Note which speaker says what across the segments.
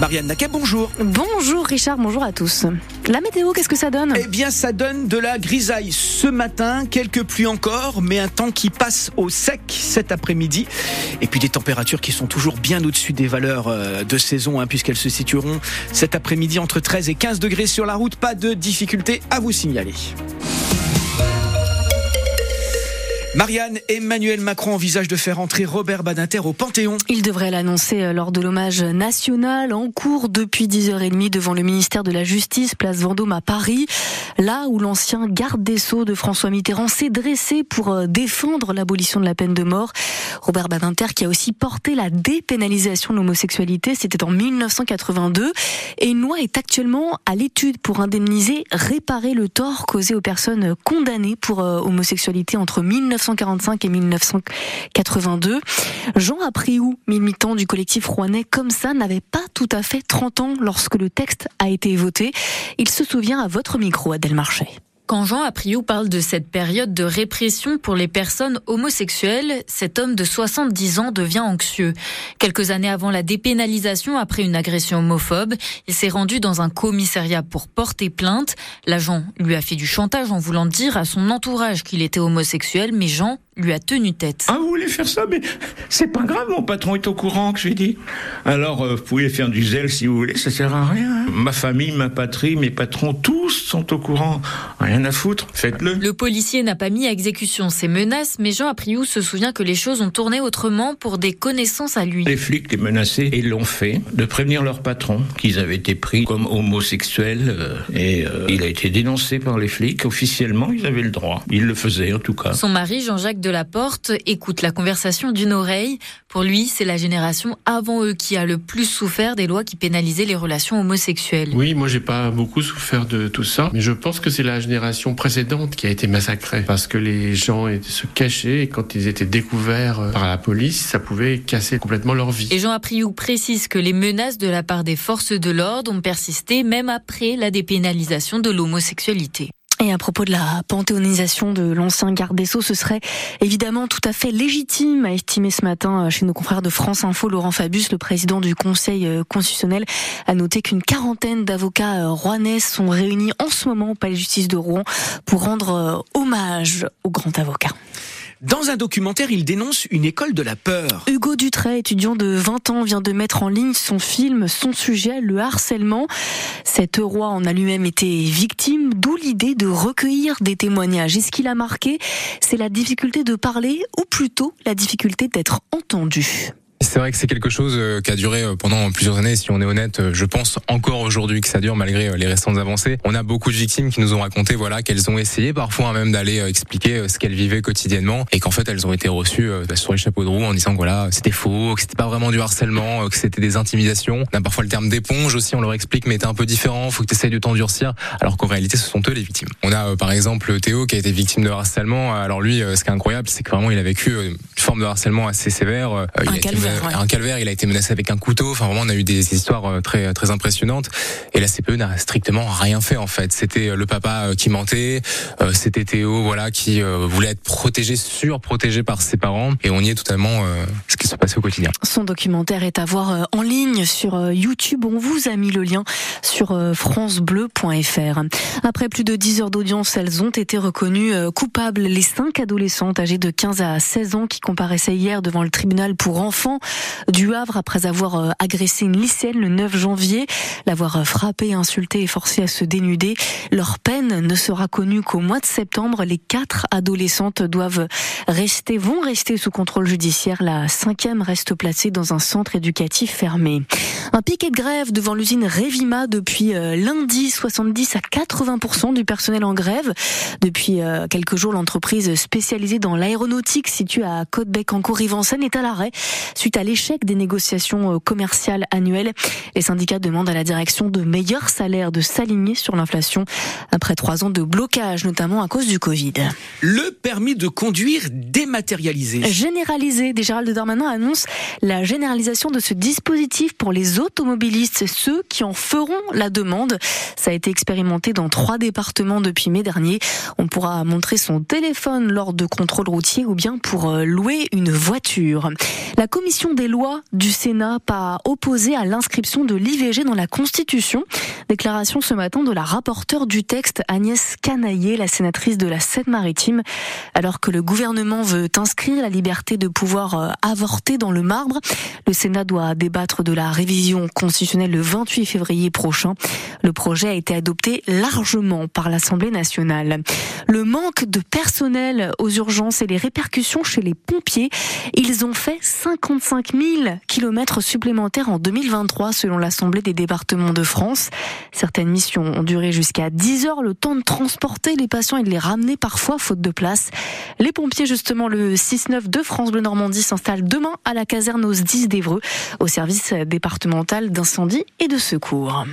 Speaker 1: Marianne Naquet, bonjour.
Speaker 2: Bonjour Richard, bonjour à tous. La météo, qu'est-ce que ça donne?
Speaker 1: Eh bien, ça donne de la grisaille ce matin, quelques pluies encore, mais un temps qui passe au sec cet après-midi. Et puis des températures qui sont toujours bien au-dessus des valeurs euh, de saison, hein, puisqu'elles se situeront cet après-midi entre 13 et 15 degrés sur la route. Pas de difficulté à vous signaler. Marianne, Emmanuel Macron envisage de faire entrer Robert Badinter au Panthéon.
Speaker 2: Il devrait l'annoncer euh, lors de l'hommage national en cours depuis 10h30 devant le ministère de la Justice, place Vendôme à Paris, là où l'ancien garde des Sceaux de François Mitterrand s'est dressé pour euh, défendre l'abolition de la peine de mort. Robert Badinter qui a aussi porté la dépénalisation de l'homosexualité, c'était en 1982, et une loi est actuellement à l'étude pour indemniser, réparer le tort causé aux personnes condamnées pour euh, homosexualité entre 19 1945 et 1982. Jean Apriou, militant du collectif rouennais Comme ça, n'avait pas tout à fait 30 ans lorsque le texte a été voté? Il se souvient à votre micro, Adèle Marchais.
Speaker 3: Quand Jean Apriou parle de cette période de répression pour les personnes homosexuelles, cet homme de 70 ans devient anxieux. Quelques années avant la dépénalisation après une agression homophobe, il s'est rendu dans un commissariat pour porter plainte. L'agent lui a fait du chantage en voulant dire à son entourage qu'il était homosexuel, mais Jean lui a tenu tête.
Speaker 4: Ah, vous voulez faire ça Mais c'est pas grave, mon patron est au courant que j'ai dit. Alors, euh, vous pouvez faire du zèle si vous voulez, ça sert à rien. Ma famille, ma patrie, mes patrons, tous sont au courant. À foutre, faites-le.
Speaker 3: Le policier n'a pas mis à exécution ses menaces, mais Jean Apriou se souvient que les choses ont tourné autrement pour des connaissances à lui.
Speaker 4: Les flics les menacés, ils l'ont fait, de prévenir leur patron qu'ils avaient été pris comme homosexuels, euh, et euh, il a été dénoncé par les flics. Officiellement, ils avaient le droit. Ils le faisaient, en tout cas.
Speaker 3: Son mari, Jean-Jacques de la Porte écoute la conversation d'une oreille. Pour lui, c'est la génération avant eux qui a le plus souffert des lois qui pénalisaient les relations homosexuelles.
Speaker 5: Oui, moi j'ai pas beaucoup souffert de tout ça, mais je pense que c'est la génération précédente qui a été massacrée parce que les gens se cachaient et quand ils étaient découverts euh, par la police, ça pouvait casser complètement leur vie.
Speaker 3: Et Jean Apriou précise que les menaces de la part des forces de l'ordre ont persisté même après la dépénalisation de l'homosexualité.
Speaker 2: Et à propos de la panthéonisation de l'ancien garde des Sceaux, ce serait évidemment tout à fait légitime à estimer ce matin euh, chez nos confrères de France Info, Laurent Fabius, le président du Conseil euh, constitutionnel, a noté qu'une quarantaine d'avocats euh, rouennais sont réunis en ce moment au palais de justice de Rouen pour rendre hommage au grand avocat.
Speaker 1: Dans un documentaire, il dénonce une école de la peur.
Speaker 2: Hugo Dutray, étudiant de 20 ans, vient de mettre en ligne son film, son sujet, le harcèlement. Cet roi en a lui-même été victime, d'où l'idée de recueillir des témoignages. Et ce qui l'a marqué, c'est la difficulté de parler, ou plutôt la difficulté d'être entendu.
Speaker 6: C'est vrai que c'est quelque chose euh, qui a duré euh, pendant plusieurs années. Si on est honnête, euh, je pense encore aujourd'hui que ça dure malgré les récentes avancées. On a beaucoup de victimes qui nous ont raconté, voilà, qu'elles ont essayé parfois même d'aller expliquer ce qu'elles vivaient quotidiennement et qu'en fait elles ont été reçues bah, sur les chapeaux de roue en disant que voilà, c'était faux, que c'était pas vraiment du harcèlement, que c'était des intimidations. On a parfois le terme d'éponge aussi, on leur explique, mais t'es un peu différent, faut que tu essayes de t'endurcir, alors qu'en réalité ce sont eux les victimes. On a par exemple Théo qui a été victime de harcèlement. Alors lui, ce qui est incroyable, c'est que vraiment il a vécu une forme de harcèlement assez sévère.
Speaker 2: il a
Speaker 6: un calvaire, il a été menacé avec un couteau. Enfin, vraiment, on a eu des histoires euh, très très impressionnantes. Et la CPE n'a strictement rien fait en fait. C'était euh, le papa euh, qui mentait, c'était Théo, voilà, qui voulait être protégé, surprotégé par ses parents. Et on y est totalement ce qui se passait au quotidien.
Speaker 2: Son documentaire est à voir en ligne sur YouTube. On vous a mis le lien sur francebleu.fr. Après plus de 10 heures d'audience, elles ont été reconnues coupables. Les cinq adolescentes âgées de 15 à 16 ans qui comparaissaient hier devant le tribunal pour enfants du Havre après avoir euh, agressé une lycéenne le 9 janvier, l'avoir euh, frappée, insultée et forcée à se dénuder. Leur peine ne sera connue qu'au mois de septembre. Les quatre adolescentes doivent rester, vont rester sous contrôle judiciaire. La cinquième reste placée dans un centre éducatif fermé. Un piquet de grève devant l'usine Revima depuis euh, lundi, 70 à 80% du personnel en grève. Depuis quelques jours, l'entreprise spécialisée dans l'aéronautique située à Côte-Bec en Cour-Rivançaine est à l'arrêt suite à l'échec des négociations euh, commerciales annuelles. Les syndicats demandent à la direction de meilleurs salaires, de s'aligner sur l'inflation après trois ans de blocage, notamment à cause du Covid.
Speaker 1: Le permis de conduire dématérialisé.
Speaker 2: Généralisé. Gérald Darmanin annonce la généralisation de ce dispositif pour les automobilistes, ceux qui en feront la demande. Ça a été expérimenté dans trois départements depuis mai dernier. On pourra montrer son téléphone lors de contrôles routiers ou bien pour euh, louer une voiture. La commission des lois du Sénat pas opposée à l'inscription de l'IVG dans la Constitution. Déclaration ce matin de la rapporteure du texte Agnès Canaillé, la sénatrice de la Seine-Maritime, alors que le gouvernement veut inscrire la liberté de pouvoir euh, avorter dans le marbre. Le Sénat doit débattre de la révision constitutionnelle le 28 février prochain. Le projet a été adopté largement par l'Assemblée nationale. Le manque de personnel aux urgences et les répercussions chez les pompiers, ils ont fait 55 000 kilomètres supplémentaires en 2023 selon l'Assemblée des départements de France. Certaines missions ont duré jusqu'à 10 heures, le temps de transporter les patients et de les ramener parfois faute de place. Les pompiers, justement, le 6-9 de France Bleu Normandie s'installent demain à la caserne aux 10 d'Evreux, au service départemental d'incendie et de secours.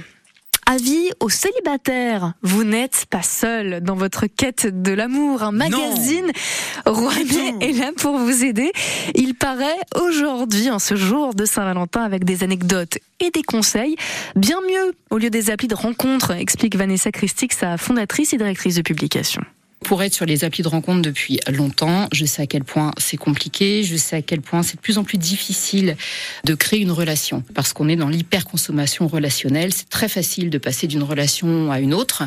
Speaker 2: Avis aux célibataires, vous n'êtes pas seul dans votre quête de l'amour. Un magazine Rouennais est là pour vous aider. Il paraît aujourd'hui, en ce jour de Saint-Valentin, avec des anecdotes et des conseils. Bien mieux au lieu des applis de rencontre, explique Vanessa Christic, sa fondatrice et directrice de publication.
Speaker 7: Pour être sur les applis de rencontre depuis longtemps, je sais à quel point c'est compliqué, je sais à quel point c'est de plus en plus difficile de créer une relation parce qu'on est dans l'hyperconsommation relationnelle. C'est très facile de passer d'une relation à une autre.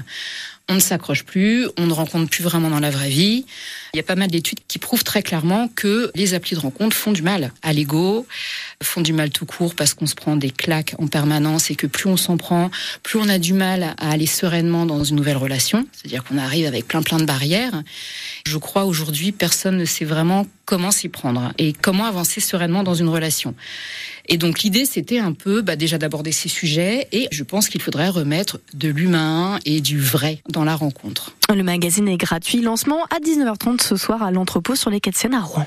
Speaker 7: On ne s'accroche plus, on ne rencontre plus vraiment dans la vraie vie. Il y a pas mal d'études qui prouvent très clairement que les applis de rencontre font du mal à l'ego, font du mal tout court parce qu'on se prend des claques en permanence et que plus on s'en prend, plus on a du mal à aller sereinement dans une nouvelle relation. C'est-à-dire qu'on arrive avec plein plein de barrières. Je crois aujourd'hui personne ne sait vraiment comment s'y prendre et comment avancer sereinement dans une relation. Et donc l'idée, c'était un peu bah, déjà d'aborder ces sujets et je pense qu'il faudrait remettre de l'humain et du vrai dans la rencontre.
Speaker 2: Le magazine est gratuit. Lancement à 19h30 ce soir à l'entrepôt sur les quais de Seine à Rouen.